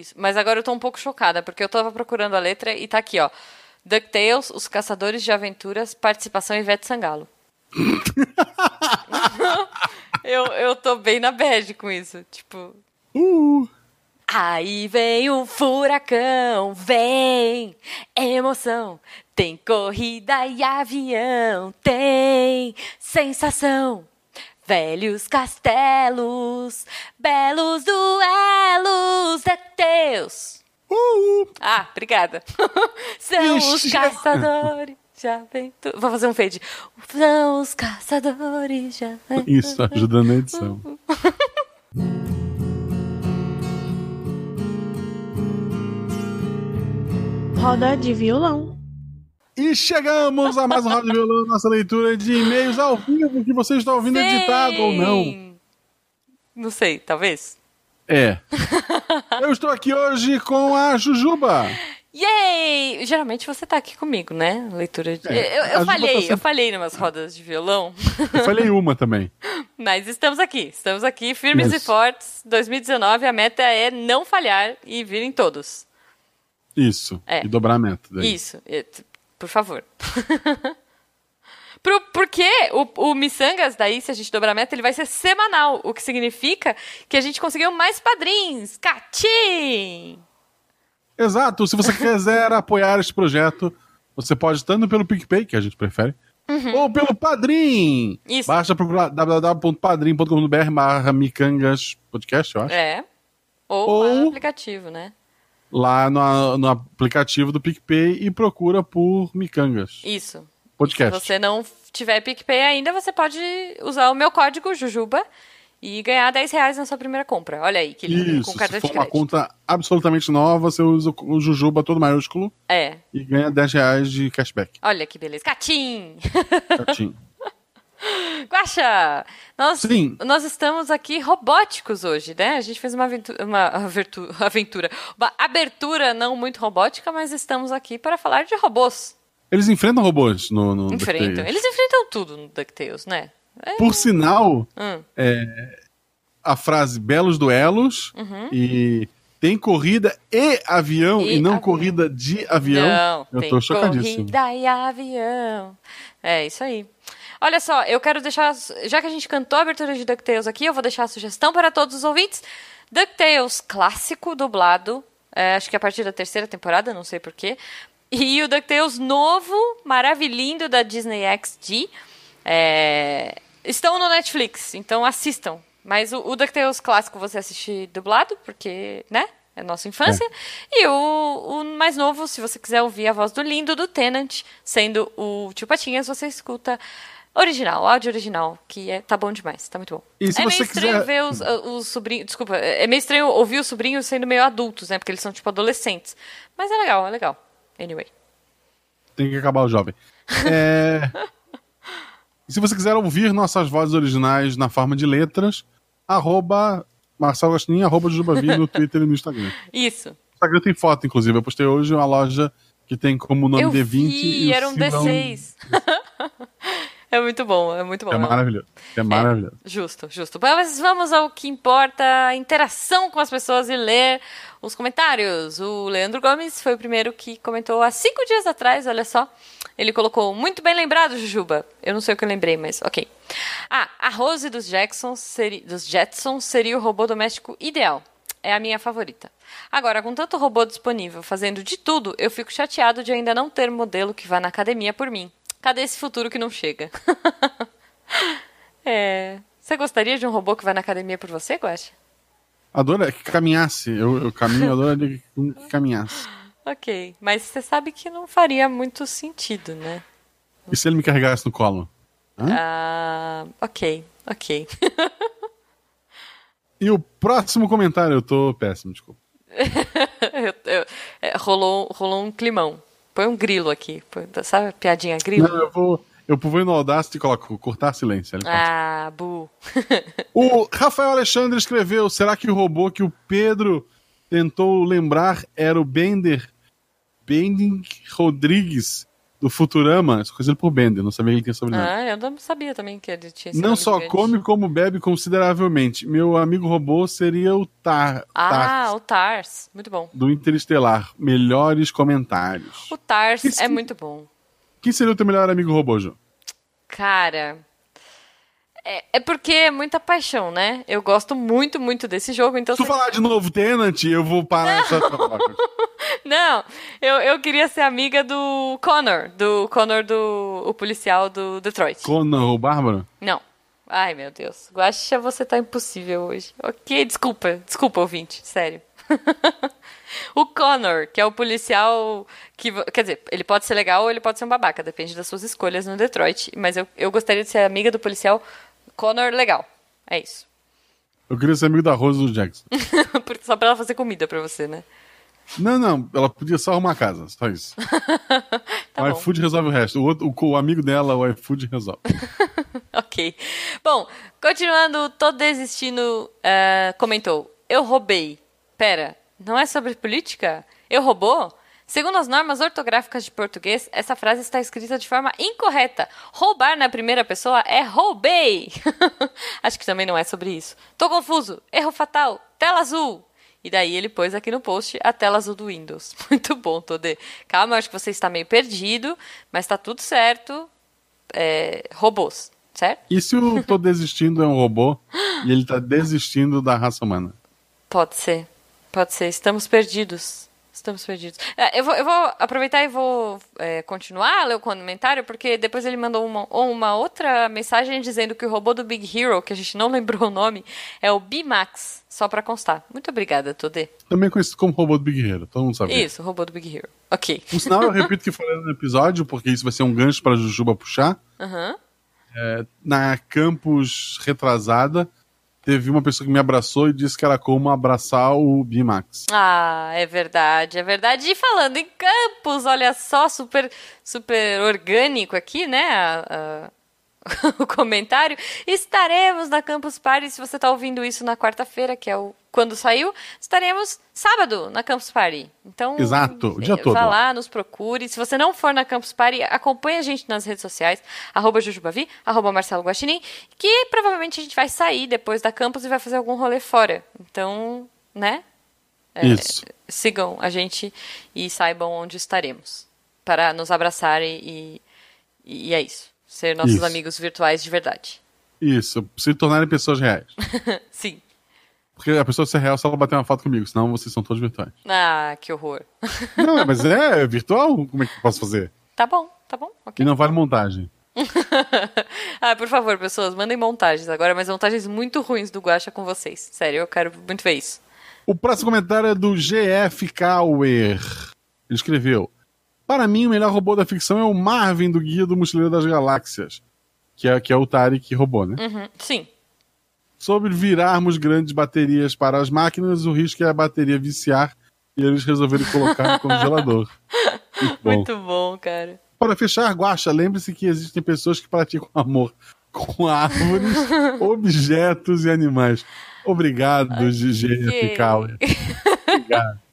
Isso. Mas agora eu tô um pouco chocada, porque eu tava procurando a letra e tá aqui, ó. DuckTales, Os Caçadores de Aventuras, participação Ivete Sangalo. eu, eu tô bem na bad com isso. Tipo. Uh. Aí vem o furacão, vem emoção. Tem corrida e avião, tem sensação. Velhos castelos, belos duelos, DuckTales. Uh. Ah, obrigada. São os Ixi. caçadores de aventura. Vou fazer um fade. São os caçadores de aventura. Isso, ajuda na edição. Roda de violão. E chegamos a mais um Roda de Violão, nossa leitura de e-mails ao vivo que você está ouvindo editado ou não. Sim. Não sei, talvez. É. Eu estou aqui hoje com a Jujuba. Yay! Geralmente você tá aqui comigo, né? Leitura de. É, eu eu falhei, tá eu sempre- falhei numas rodas de violão. Eu falei uma também. Mas estamos aqui, estamos aqui, firmes e Isso. fortes. 2019, a meta é não falhar e virem todos. Isso. É. E dobrar a meta. daí. Isso, e- t- por favor. Pro- Porque o, o Missangas, daí, se a gente dobrar a meta, ele vai ser semanal, o que significa que a gente conseguiu mais padrinhos. Catim! Exato. Se você quiser apoiar este projeto, você pode tanto pelo PicPay, que a gente prefere, ou pelo Padrim. Uhum. Isso. Basta procurar www.padrim.com.br barra micangas podcast, eu acho. É. Ou, Ou- aplicativo, né? Lá no, no aplicativo do PicPay e procura por micangas Isso. podcast. Se você não tiver PicPay ainda, você pode usar o meu código Jujuba e ganhar 10 reais na sua primeira compra. Olha aí, que lindo, Isso, com cartão se de for uma crédito. conta absolutamente nova, você usa o Jujuba todo maiúsculo É, e ganha 10 reais de cashback. olha que beleza. Catim! Certinho. Guaxa! Nós, Sim. nós estamos aqui robóticos hoje, né? A gente fez uma aventura, uma aventura, uma abertura não muito robótica, mas estamos aqui para falar de robôs. Eles enfrentam robôs no, no Enfrentam. DuckTales. Eles enfrentam tudo no DuckTales, né? É. Por sinal, Hum. a frase belos duelos Uhum. e tem corrida e avião e, E não avião. corrida de avião. Não, eu tem tô chocadíssimo. corrida e avião. É, isso aí. Olha só, eu quero deixar. Já que a gente cantou a abertura de DuckTales aqui, eu vou deixar a sugestão para todos os ouvintes. DuckTales clássico, dublado. é, acho que a partir da terceira temporada, não sei porquê. E o DuckTales novo, maravilhindo da Disney XD. é, estão no Netflix, então assistam. Mas o, o DuckTales clássico você assiste dublado, porque, né? É nossa infância. E o, o mais novo, se você quiser ouvir a voz do lindo do Tenant, sendo o Tio Patinhas, você escuta original, áudio original, que é, tá bom demais, tá muito bom. E se é meio estranho quiser- ver os, os sobrinhos. Desculpa, é meio estranho ouvir os sobrinhos sendo meio adultos, né? Porque eles são tipo adolescentes. Mas é legal, é legal. Anyway. Tem que acabar o jovem. É... e se você quiser ouvir nossas vozes originais na forma de letras, arroba Marcelo Gostinho, arroba Jujubavi no Twitter e no Instagram. Isso. O Instagram tem foto, inclusive. Eu postei hoje uma loja que tem como nome Eu D20 vi, e era um símbolo- D6. é muito bom, é muito bom. É maravilhoso. É maravilhoso. Justo, justo. Mas vamos ao que importa, a interação com as pessoas e ler os comentários. O Leandro Gomes foi o primeiro que comentou há cinco dias atrás, olha só. Ele colocou, muito bem lembrado, Jujuba. Eu não sei o que eu lembrei, mas ok. Ah, a Rose dos, Jacksons seri- dos Jetsons seria o robô doméstico ideal. É a minha favorita. Agora, com tanto robô disponível fazendo de tudo, eu fico chateado de ainda não ter modelo que vá na academia por mim. Cadê esse futuro que não chega? É. Você gostaria de um robô que vai na academia por você, Guaxa? Adoro que caminhasse. Eu, eu caminho, adoro que caminhasse. Ok. Mas você sabe que não faria muito sentido, né? E se ele me carregasse no colo? Hã? Ah. Ok, ok. E o próximo comentário, eu tô péssimo, desculpa. Eu- eu- é, rolou, rolou um climão. Põe um grilo aqui. Põe- sabe a piadinha grilo? Não, eu vou, eu vou no Audacity e coloco cortar silêncio. Ah, bu. O Rafael Alexandre escreveu: será que o robô que o Pedro tentou lembrar era o Bender Bending Rodrigues do Futurama, só conhecido por Bender, não sabia que ele tinha sobrenome. Ah, eu não sabia também que ele tinha esse não só gigante. come, como bebe consideravelmente. Meu amigo robô seria o Tar, Ah, Tars, o Tars. Muito bom. do Interestelar. Melhores comentários. O Tars Esse- é muito bom. Quem seria o teu melhor amigo robô, João? Cara. É, é porque é muita paixão, né? Eu gosto muito, muito desse jogo, então. Se tu falar de novo Tenant, eu vou parar essa troca. Não, eu, eu queria ser amiga do Connor, do Connor do o policial do Detroit. Conan, o Bárbaro? Não. Ai, meu Deus. Guaxa, você tá impossível hoje. Ok, desculpa. Desculpa, ouvinte. Sério. o Connor, que é o policial que... Quer dizer, ele pode ser legal ou ele pode ser um babaca. Depende das suas escolhas no Detroit. Mas eu, eu gostaria de ser amiga do policial Connor legal. É isso. Eu queria ser amigo da Rose do Jackson. Só pra ela fazer comida pra você, né? Não, não, ela podia só arrumar a casa, só isso. Tá o iFood resolve o resto. O, outro, o, o amigo dela, o iFood resolve. Ok. Bom, continuando, tô desistindo. eh, comentou: Eu roubei. Pera, não é sobre política? Eu roubou? Segundo as normas ortográficas de português, essa frase está escrita de forma incorreta. Roubar na primeira pessoa é roubei. Acho que também não é sobre isso. Tô confuso. Erro fatal. Tela azul. E daí ele pôs aqui no post a tela azul do Windows. Muito bom, Todê. Calma, eu acho que você está meio perdido, mas tá tudo certo. É, robôs, certo? E se o Tô Desistindo é um robô e ele tá desistindo da raça humana? Pode ser. Pode ser. Estamos perdidos. Estamos perdidos. É, eu, vou, eu vou aproveitar e vou é, continuar a ler o comentário, porque depois ele mandou uma, uma outra mensagem dizendo que o robô do Big Hero, que a gente não lembrou o nome, é o Bimax. Só pra constar. Muito obrigada, Todê. Também conhecido como robô do Big Hero, todo mundo sabe. Isso, robô do Big Hero. Ok. Por sinal, eu repito que falei no episódio, porque isso vai ser um gancho pra Jujuba puxar. Aham. Na campus retrasada, teve uma pessoa que me abraçou e disse que era como abraçar o Bimax. Ah, é verdade, é verdade. E falando em campos, olha só, super, super orgânico aqui, né? a- o comentário. Estaremos na Campus Party. Se você está ouvindo isso na quarta-feira, que é o quando saiu, estaremos sábado na Campus Party. Então, Exato, o dia eh, todo. Vá lá, nos procure. Se você não for na Campus Party, acompanhe a gente nas redes sociais, arroba Jujubavi, arroba Marcelo Guaxinim, que provavelmente a gente vai sair depois da Campus e vai fazer algum rolê fora. Então, né? É, Isso. sigam a gente e saibam onde estaremos para nos abraçar e, e, e é isso. Ser nossos Isso. amigos virtuais de verdade. Isso, se tornarem pessoas reais. Sim. Porque a pessoa ser real só ela bater uma foto comigo, senão vocês são todos virtuais. Ah, que horror. Não, mas é virtual? Como é que eu posso fazer? Tá bom, tá bom, E ok. não vale montagem. ah, por favor, pessoas, mandem montagens agora, mas montagens muito ruins do Guacha com vocês. Sério, eu quero muito ver isso. O próximo comentário é do GF Kauer. Ele escreveu: Para mim, o melhor robô da ficção é o Marvin do Guia do Mochileiro das Galáxias, que é, que é o Tarek robô, né? Uhum, Sim. Sobre virarmos grandes baterias para as máquinas, o risco é a bateria viciar e eles resolverem colocar no congelador. Muito bom. Muito bom, cara. Para fechar, Guaxa, lembre-se que existem pessoas que praticam amor com árvores, objetos e animais. Obrigado, GF Kauer. Obrigado.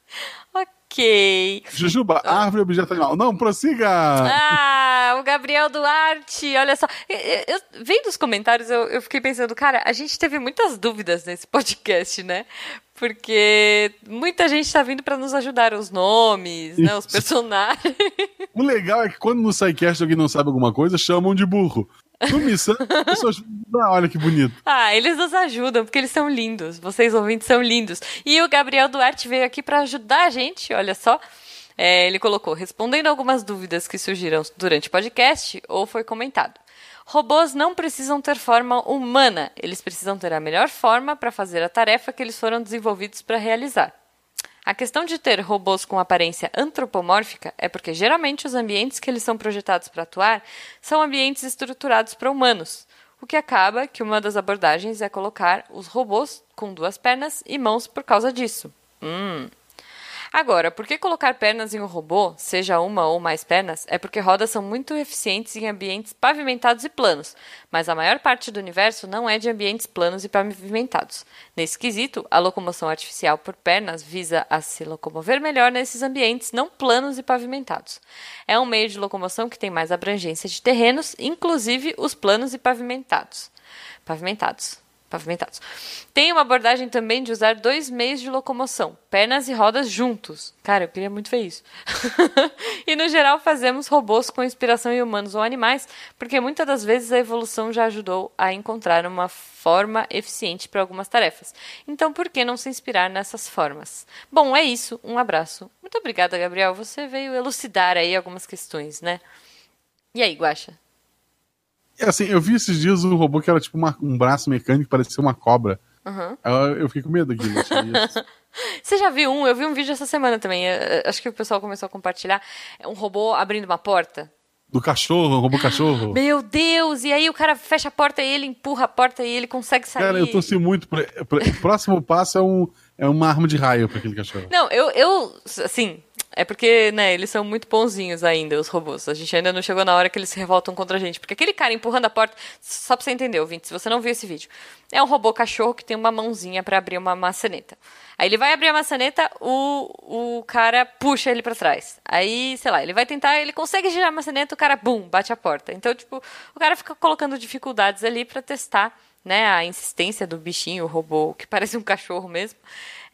Ok. Jujuba, árvore e objeto animal. Não, prossiga! Ah, o Gabriel Duarte, olha só. Eu, eu- vendo os comentários, eu, eu fiquei pensando, cara, a gente teve muitas dúvidas nesse podcast, né? Porque muita gente tá vindo pra nos ajudar, os nomes, né? Os personagens. O legal é que quando no SciCast alguém não sabe alguma coisa, chamam de burro. No Missão, as pessoas. Ah, olha que bonito. Ah, eles nos ajudam, porque eles são lindos. Vocês ouvintes são lindos. E o Gabriel Duarte veio aqui pra ajudar a gente, olha só. É, ele colocou, respondendo algumas dúvidas que surgiram durante o podcast ou foi comentado. Robôs não precisam ter forma humana, eles precisam ter a melhor forma para fazer a tarefa que eles foram desenvolvidos para realizar. A questão de ter robôs com aparência antropomórfica é porque geralmente os ambientes que eles são projetados para atuar são ambientes estruturados para humanos, o que acaba que uma das abordagens é colocar os robôs com duas pernas e mãos por causa disso. Hum. Agora, por que colocar pernas em um robô, seja uma ou mais pernas, é porque rodas são muito eficientes em ambientes pavimentados e planos, mas a maior parte do universo não é de ambientes planos e pavimentados. Nesse quesito, a locomoção artificial por pernas visa a se locomover melhor nesses ambientes não planos e pavimentados. É um meio de locomoção que tem mais abrangência de terrenos, inclusive os planos e pavimentados. Pavimentados pavimentados. Tem uma abordagem também de usar dois meios de locomoção, pernas e rodas juntos. Cara, eu queria muito ver isso. e no geral fazemos robôs com inspiração em humanos ou animais, porque muitas das vezes a evolução já ajudou a encontrar uma forma eficiente para algumas tarefas. Então, por que não se inspirar nessas formas? Bom, é isso. Um abraço. Muito obrigada, Gabriel. Você veio elucidar aí algumas questões, né? E aí, Guaxa? É assim, eu vi esses dias um robô que era tipo uma, um braço mecânico, parecia uma cobra. Uhum. Eu, eu fiquei com medo daquilo. Você já viu um? Eu vi um vídeo essa semana também. Acho que o pessoal começou a compartilhar. É um robô abrindo uma porta. Do cachorro, um robô cachorro. Meu Deus! E aí o cara fecha a porta e ele empurra a porta e ele consegue sair. Cara, eu torci muito. Pra, pra, próximo passo é, um, é uma arma de raio para aquele cachorro. Não, eu, eu assim, é porque, né, eles são muito bonzinhos ainda, os robôs. A gente ainda não chegou na hora que eles se revoltam contra a gente. Porque aquele cara empurrando a porta. Só pra você entender, ouvinte, se você não viu esse vídeo. É um robô cachorro que tem uma mãozinha para abrir uma maçaneta. Aí ele vai abrir a maçaneta, o, o cara puxa ele para trás. Aí, sei lá, ele vai tentar, ele consegue girar a maçaneta, o cara, bum, bate a porta. Então, tipo, o cara fica colocando dificuldades ali para testar, né, a insistência do bichinho, o robô, que parece um cachorro mesmo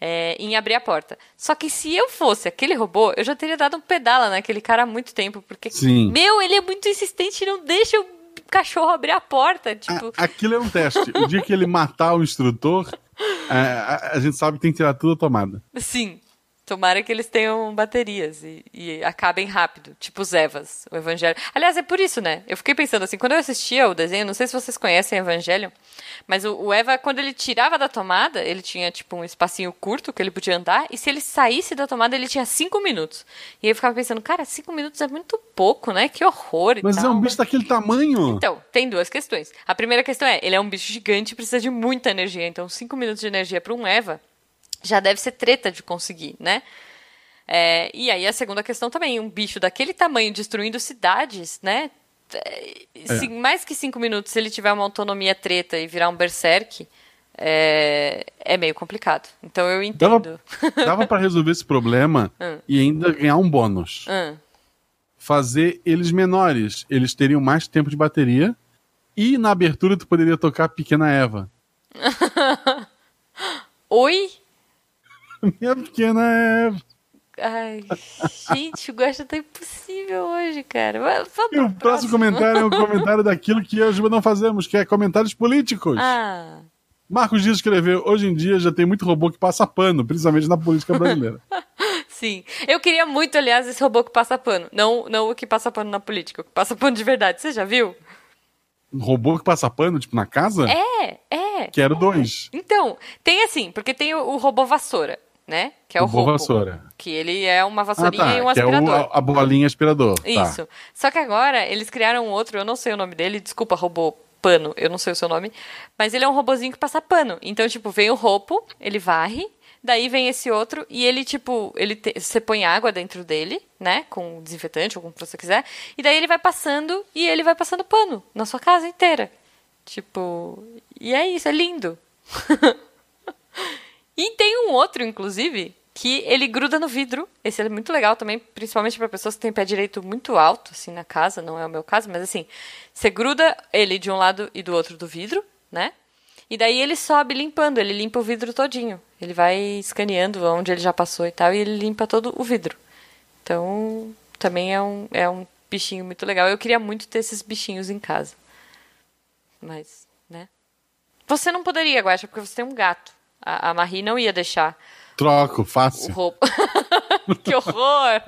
é, em abrir a porta. Só que se eu fosse aquele robô, eu já teria dado um pedala naquele cara há muito tempo, porque, Sim. meu, ele é muito insistente e não deixa o cachorro abrir a porta. Tipo... A, aquilo é um teste. O dia que ele matar o instrutor, é, a, a, gente sabe que tem que tirar tudo a tomada. Sim. Tomara que eles tenham baterias e, e, acabem rápido, tipo os Evas, o Evangelho. Aliás, é por isso, né? Eu fiquei pensando assim, quando eu assistia o desenho, não sei se vocês conhecem Evangelho, mas o, o, Eva, quando ele tirava da tomada, ele tinha tipo um espacinho curto que ele podia andar, e se ele saísse da tomada, ele tinha cinco minutos. E eu ficava pensando, cara, cinco minutos é muito pouco, né? Que horror e Mas tal. é um bicho daquele tamanho. Então, tem duas questões. A primeira questão é, ele é um bicho gigante e precisa de muita energia, então cinco minutos de energia para um Eva já deve ser treta de conseguir, né? É, e aí a segunda questão também, um bicho daquele tamanho destruindo cidades, né? É. Se, mais que cinco minutos, se ele tiver uma autonomia treta e virar um berserk, é, é meio complicado. Então eu entendo. Dava, dava para resolver esse problema hum. e ainda ganhar um bônus. Hum. Fazer eles menores. Eles teriam mais tempo de bateria. E na abertura tu poderia tocar Pequena Eva. Oi? Minha pequena Eva. Ai, gente, o gosto tá impossível hoje, cara. Vamos e o próximo, próximo comentário é um comentário daquilo que eu e Juba não fazemos, que é comentários políticos. Ah. Marcos Dias escreveu: hoje em dia já tem muito robô que passa pano, principalmente na política brasileira. Sim. Eu queria muito, aliás, esse robô que passa pano. Não, não o que passa pano na política, o que passa pano de verdade. Você já viu? Um robô que passa pano, tipo, na casa? É, é. Quero dois. Então, tem assim, porque tem o, o robô vassoura né? Que é o, o roubo, vassoura. Que ele é uma vassourinha ah, tá, e um aspirador. Que é o, a, bolinha aspirador. Tá. Isso. Tá. Só que agora eles criaram outro, eu não sei o nome dele, desculpa, robô pano, eu não sei o seu nome, mas ele é um robozinho que passa pano. Então, tipo, vem o roubo, ele varre, daí vem esse outro e ele, tipo, ele te, você põe água dentro dele, né, com desinfetante ou como você quiser, e daí ele vai passando e ele vai passando pano na sua casa inteira. Tipo, e é isso, é lindo. E tem um outro, inclusive, que ele gruda no vidro. Esse é muito legal também, principalmente para pessoas que têm pé direito muito alto, assim, na casa. Não é o meu caso, mas assim, você gruda ele de um lado e do outro do vidro, né? E daí ele sobe limpando, ele limpa o vidro todinho. Ele vai escaneando onde ele já passou e tal, e ele limpa todo o vidro. Então, também é um, é um bichinho muito legal. Eu queria muito ter esses bichinhos em casa. Mas, né? Você não poderia, Guaxa, porque você tem um gato. A, a Marie não ia deixar. Troco, fácil. Que horror!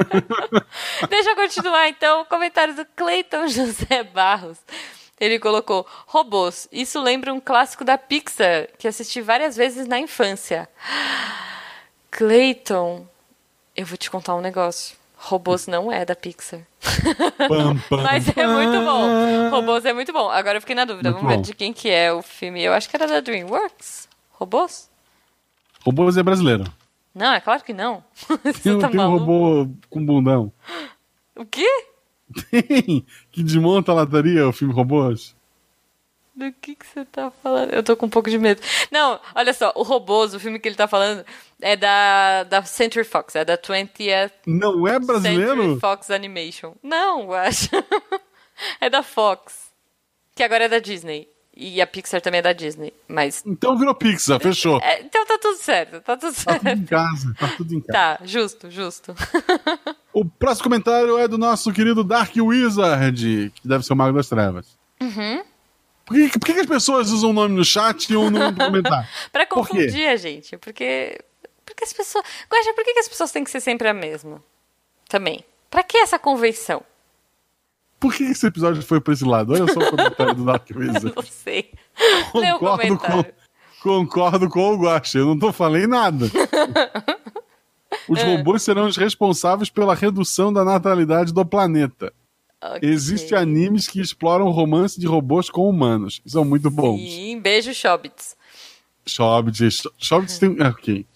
Deixa eu continuar então. O comentário do Cleiton José Barros. Ele colocou: robôs. Isso lembra um clássico da Pixar que assisti várias vezes na infância. Cleiton, eu vou te contar um negócio. Robôs não é da Pixar. Pam, pam, Mas é muito bom. Robôs é muito bom. Agora eu fiquei na dúvida. Muito Vamos bom. ver de quem que é o filme. Eu acho que era da DreamWorks. Robôs? Robôs é brasileiro. Não, é claro que não. Tem, tá tem um robô com bundão. O quê? Tem! Que desmonta a lataria, o filme Robôs. Do que que você tá falando? Eu tô com um pouco de medo. Não, olha só, o Robôs, o filme que ele tá falando, é da, da Century Fox, é da 20th Não é Century brasileiro? Fox Animation. Não, eu acho. é da Fox. Que agora é da Disney. E a Pixar também é da Disney. Mas. Então virou Pixar, fechou. é, então tá tudo certo, tá tudo Tá tudo certo. em casa, tá tudo em casa. Tá, justo, justo. O próximo comentário é do nosso querido Dark Wizard, que deve ser o Mago das Trevas. Uhum. Por, que, por que as pessoas usam o nome no chat e um no comentário? Pra confundir a gente, porque. Porque as pessoas. Guaxa, por que, que as pessoas têm que ser sempre a mesma? Também. Pra que essa convenção? Por que esse episódio foi pra esse lado? Olha só o comentário do Dark Eu Wizard. não sei. Concordo com, concordo com o Guache, eu não tô falando nada. Os É. robôs serão os responsáveis pela redução da natalidade do planeta. Ok. Existem animes que exploram o romance de robôs com humanos. São muito bons. Sim, beijo, Shobits. Hobbits. Hobbits tem. ah, Ok.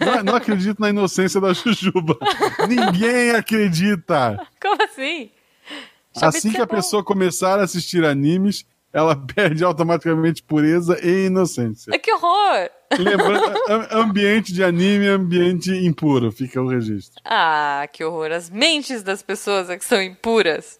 Não, não acredito na inocência da Jujuba. Ninguém acredita. Como assim? Assim que é a bom. pessoa começar a assistir animes, ela perde automaticamente pureza e inocência. É que horror! Lembrando, a- ambiente de anime é ambiente impuro, fica o registro. Ah, que horror. As mentes das pessoas é que são impuras.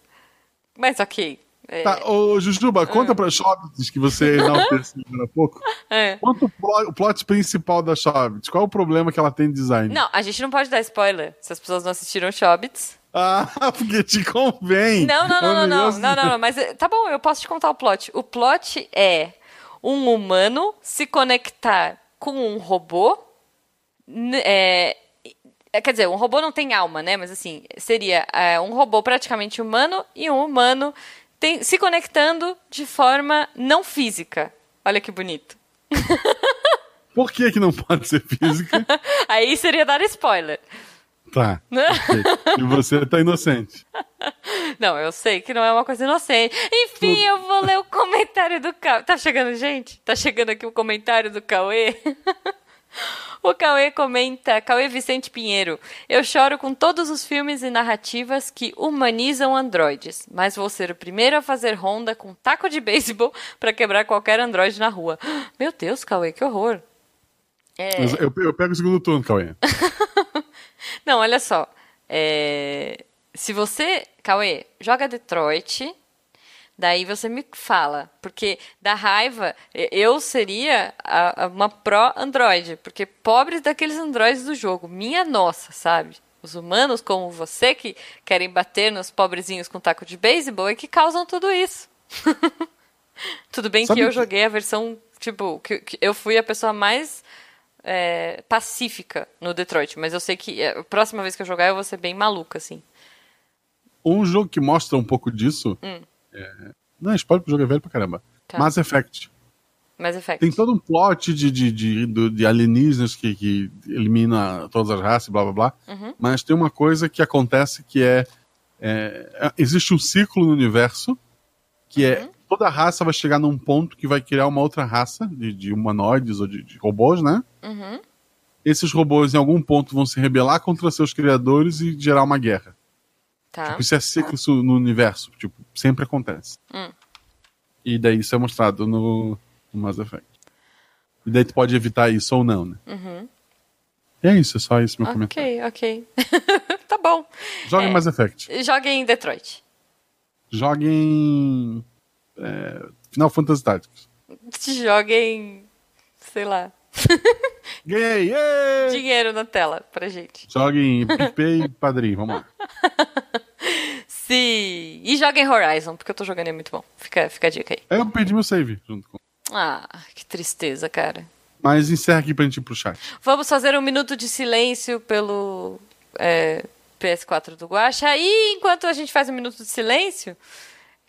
Mas ok. É, Tá, ô Jujuba, conta pra Hobbits que você enalteceu agora há pouco. é. Conta o plot, principal da Hobbits. Qual é o problema que ela tem de design? Não, a gente não pode dar spoiler se as pessoas não assistiram Shobits. Ah, porque te convém. Não, não, É não, um não, não, não, não, não, mas eh, tá bom, eu posso te contar o plot. O plot é um humano se conectar com um robô. é, é, quer dizer, um robô não tem alma, né? Mas assim, seria é, um robô praticamente humano e um humano tem- se conectando de forma não física. Olha que bonito. Por que que não pode ser física? Aí seria dar spoiler. Tá. E você tá inocente. Não, eu sei que não é uma coisa inocente. Enfim, eu vou ler o comentário do Cauê. Tá chegando, gente? Tá chegando aqui o comentário do Cauê. O Cauê comenta, Cauê Vicente Pinheiro. Eu choro com todos os filmes e narrativas que humanizam androides, mas vou ser o primeiro a fazer ronda com taco de beisebol pra quebrar qualquer androide na rua. Meu Deus, Cauê, que horror. É. Eu, eu pego o segundo turno, Cauê. Não, olha só. É, Se você, Cauê, joga Detroit, daí você me fala. Porque da raiva, e- eu seria a- a- uma pró-android. Porque pobres daqueles androides do jogo. Minha nossa, sabe? Os humanos como você que querem bater nos pobrezinhos com taco de beisebol é que causam tudo isso. Tudo bem Sabe que eu que- joguei a versão, tipo, que, que eu fui a pessoa mais é, pacífica no Detroit, mas eu sei que é, a próxima vez que eu jogar eu vou ser bem maluca, assim. Um jogo que mostra um pouco disso. É... Não, spoiler porque o jogo é velho pra caramba. Hum. Tá. Mass Effect. Mass Effect. Tem todo um plot de, de, de, de alienígenas que, que elimina todas as raças, blá blá blá. Uhum. Mas tem uma coisa que acontece que é, é, é- Existe um ciclo no universo que é. Toda raça vai chegar num ponto que vai criar uma outra raça de, de humanoides ou de, de robôs, né? Uhum. Esses robôs em algum ponto vão se rebelar contra seus criadores e gerar uma guerra. Tá. Tipo, isso é ciclo isso no universo. Tipo, sempre acontece. Hum. E daí isso é mostrado no, no Mass Effect. E daí tu pode evitar isso ou não, né? Uhum. E é isso, é só isso meu comentário. Ok, ok. tá bom. Joga É. em Mass Effect. Jogue em Detroit. Joga em. É, Final Fantasy Tactics. Jogue em. sei lá. Ganhei! Yay! Dinheiro na tela pra gente. Joga em PicPay e Padrim, vamos lá. Sim. E jogue em Horizon, porque eu tô jogando e é muito bom. Fica, fica a dica aí. Eu perdi meu save junto com. Ah, que tristeza, cara. Mas encerra aqui pra gente ir pro chat. Vamos fazer um minuto de silêncio pelo é, PS4 do Guaxa. E enquanto a gente faz um minuto de silêncio,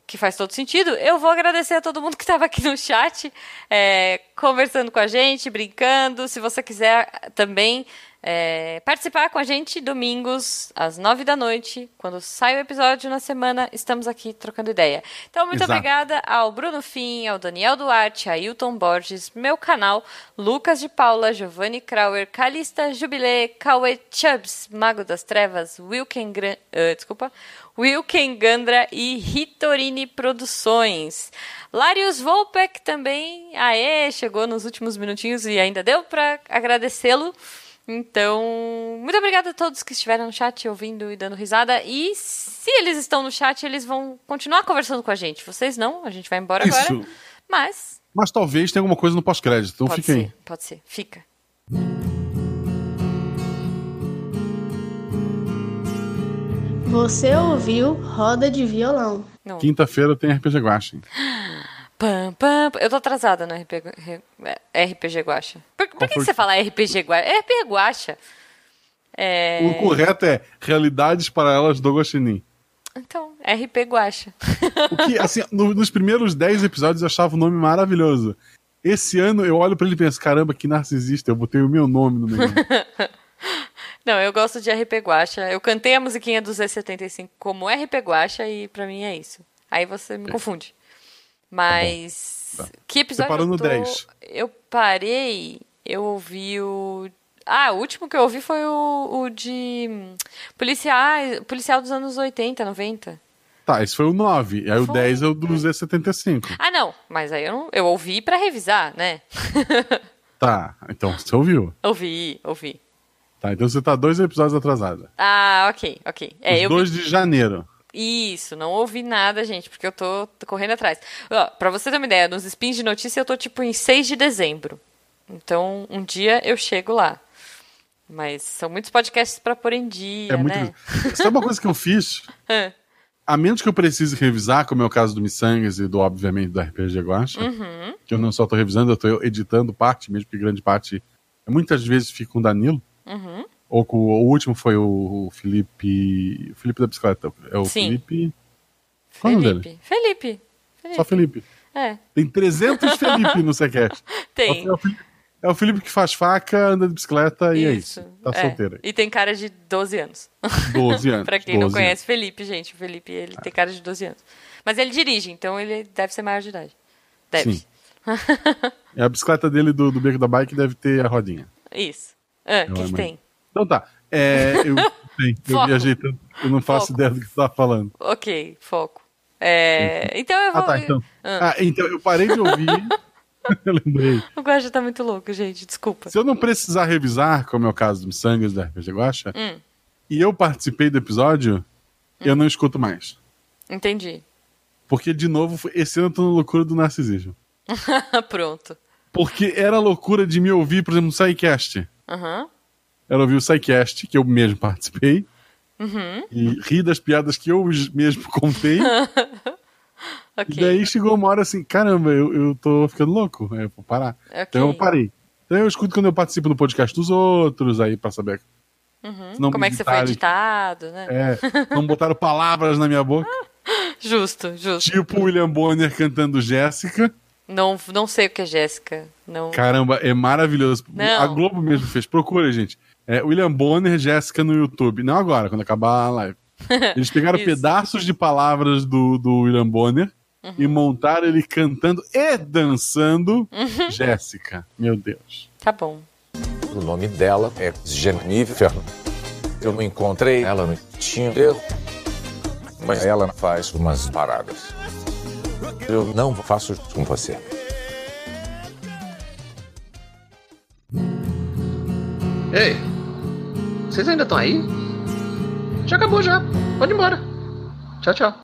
que faz todo sentido, eu vou agradecer a todo mundo que estava aqui no chat, é, conversando com a gente, brincando. Se você quiser também é, participar com a gente domingos às nove da noite, quando sai o episódio na semana, estamos aqui trocando ideia. Então, muito Exato. obrigada ao Bruno Fim, ao Daniel Duarte, a Hilton Borges, meu canal, Lucas de Paula, Giovanni Krauer, Calista Jubilé, Cauê Chubbs, Mago das Trevas, Wilken, Gran... ah, desculpa, Wilken Gandra e Ritorini Produções. Larius Volpek também, aê, chegou nos últimos minutinhos e ainda deu para agradecê-lo. Então, muito obrigada a todos que estiveram no chat ouvindo e dando risada. E se eles estão no chat, eles vão continuar conversando com a gente. Vocês não, a gente vai embora Isso. agora. Mas Mas talvez tenha alguma coisa no pós-crédito, então pode aí. ser, pode ser. Fica. Você ouviu Roda de Violão. Quinta-feira tem RPG Guacha. Pam, pam, pam. Eu tô atrasada no RPG, é, RPG Guacha. Por, por que, que você fala RPG Guacha? É RPG Guacha. É... O correto é Realidades Paralelas do Guaxinim. Então, RP Guacha. O que, assim, no- nos primeiros 10 episódios eu achava o nome maravilhoso. Esse ano eu olho pra ele e penso, caramba, que narcisista, eu botei o meu nome no negócio. Não, eu gosto de RP Guacha. Eu cantei a musiquinha do Z75 como RP Guacha e pra mim é isso. Aí você me confunde. Mas. Tá. Que episódio? parou eu no tô... 10. Eu parei, eu ouvi o. Ah, o último que eu ouvi foi o, o de hum, policial, dos anos 80, 90. tá, esse foi o 9. Aí o Foi. 10 é o do Z75. Ah, não, mas aí eu, não, eu ouvi pra revisar, né? Tá, então você ouviu. ouvi, ouvi. Tá, então você tá dois episódios atrasada. Ah, ok, ok. É, Os eu dois de janeiro. Isso, não ouvi nada, gente, porque eu tô, tô correndo atrás. Ó, pra você ter uma ideia, nos spins de notícia eu tô tipo em 6 de dezembro. Então, um dia eu chego lá. Mas são muitos podcasts pra pôr em dia, É muito. né? Sabe uma coisa que eu fiz? A menos que eu precise revisar, como é o caso do Missangas e do, obviamente, do RPG Guacha, Uhum. que eu não só tô revisando, eu tô editando parte, mesmo que grande parte, muitas vezes fica com o Danilo. Uhum. Ou com, o último foi o, o Felipe. O Felipe da bicicleta. É o Sim. Felipe. Qual é o nome Felipe. Felipe. Felipe. Só Felipe. É, Tem 300 Felipe no Sequest. tem. É o, Felipe, é o Felipe que faz faca, anda de bicicleta e é Isso. Tá é. solteiro. E tem cara de 12 anos. 12 anos. pra quem não 12 conhece Felipe, gente, o Felipe, ele tem cara de 12 anos. Mas ele dirige, então ele deve ser maior de idade. Deve. Sim. É a bicicleta dele do, do Beco da Bike deve ter a rodinha. Isso. Ah, o que, é que tem? Então tá. É, eu, sim, eu viajei tanto, eu não faço Foco. ideia do que você tá falando. Ok, foco. É, então eu vou. Ah, tá, então. Ah. Ah, então, eu parei de ouvir. eu lembrei. O Guaxa tá muito louco, gente, desculpa. Se eu não precisar revisar, como é o caso do Missangas da RPG Guacha, Hum. e eu participei do episódio, eu não escuto mais. Entendi. Porque, de novo, esse ano eu tô na loucura do narcisismo. Pronto. Porque era loucura de me ouvir, por exemplo, no SciCast. Aham. Era ouvir o SciCast, que eu mesmo participei, Uhum. e rir das piadas que eu mesmo contei. Ok. E daí chegou uma hora assim, caramba, eu, eu tô ficando louco, eu vou parar. Ok. Então eu parei. Então eu escuto quando eu participo do podcast dos outros, aí pra saber. Uhum. Como é que você foi editado, né? É, não botaram palavras na minha boca. Justo, justo. Tipo o William Bonner cantando Jéssica. Não, não sei o que é Jéssica. Não. Caramba, é maravilhoso. Não. A Globo mesmo fez. Procura, gente. É William Bonner, Jéssica no YouTube. Não agora, quando acabar a live. Eles pegaram pedaços de palavras do, do William Bonner Uhum. e montaram ele cantando e dançando Uhum. Jéssica. Meu Deus. Tá bom. O nome dela é Jennifer. Eu não encontrei ela no Tinder, mas ela faz umas paradas. Eu não faço isso com você. Ei, vocês ainda estão aí? Já acabou já. Pode ir embora. Tchau, tchau.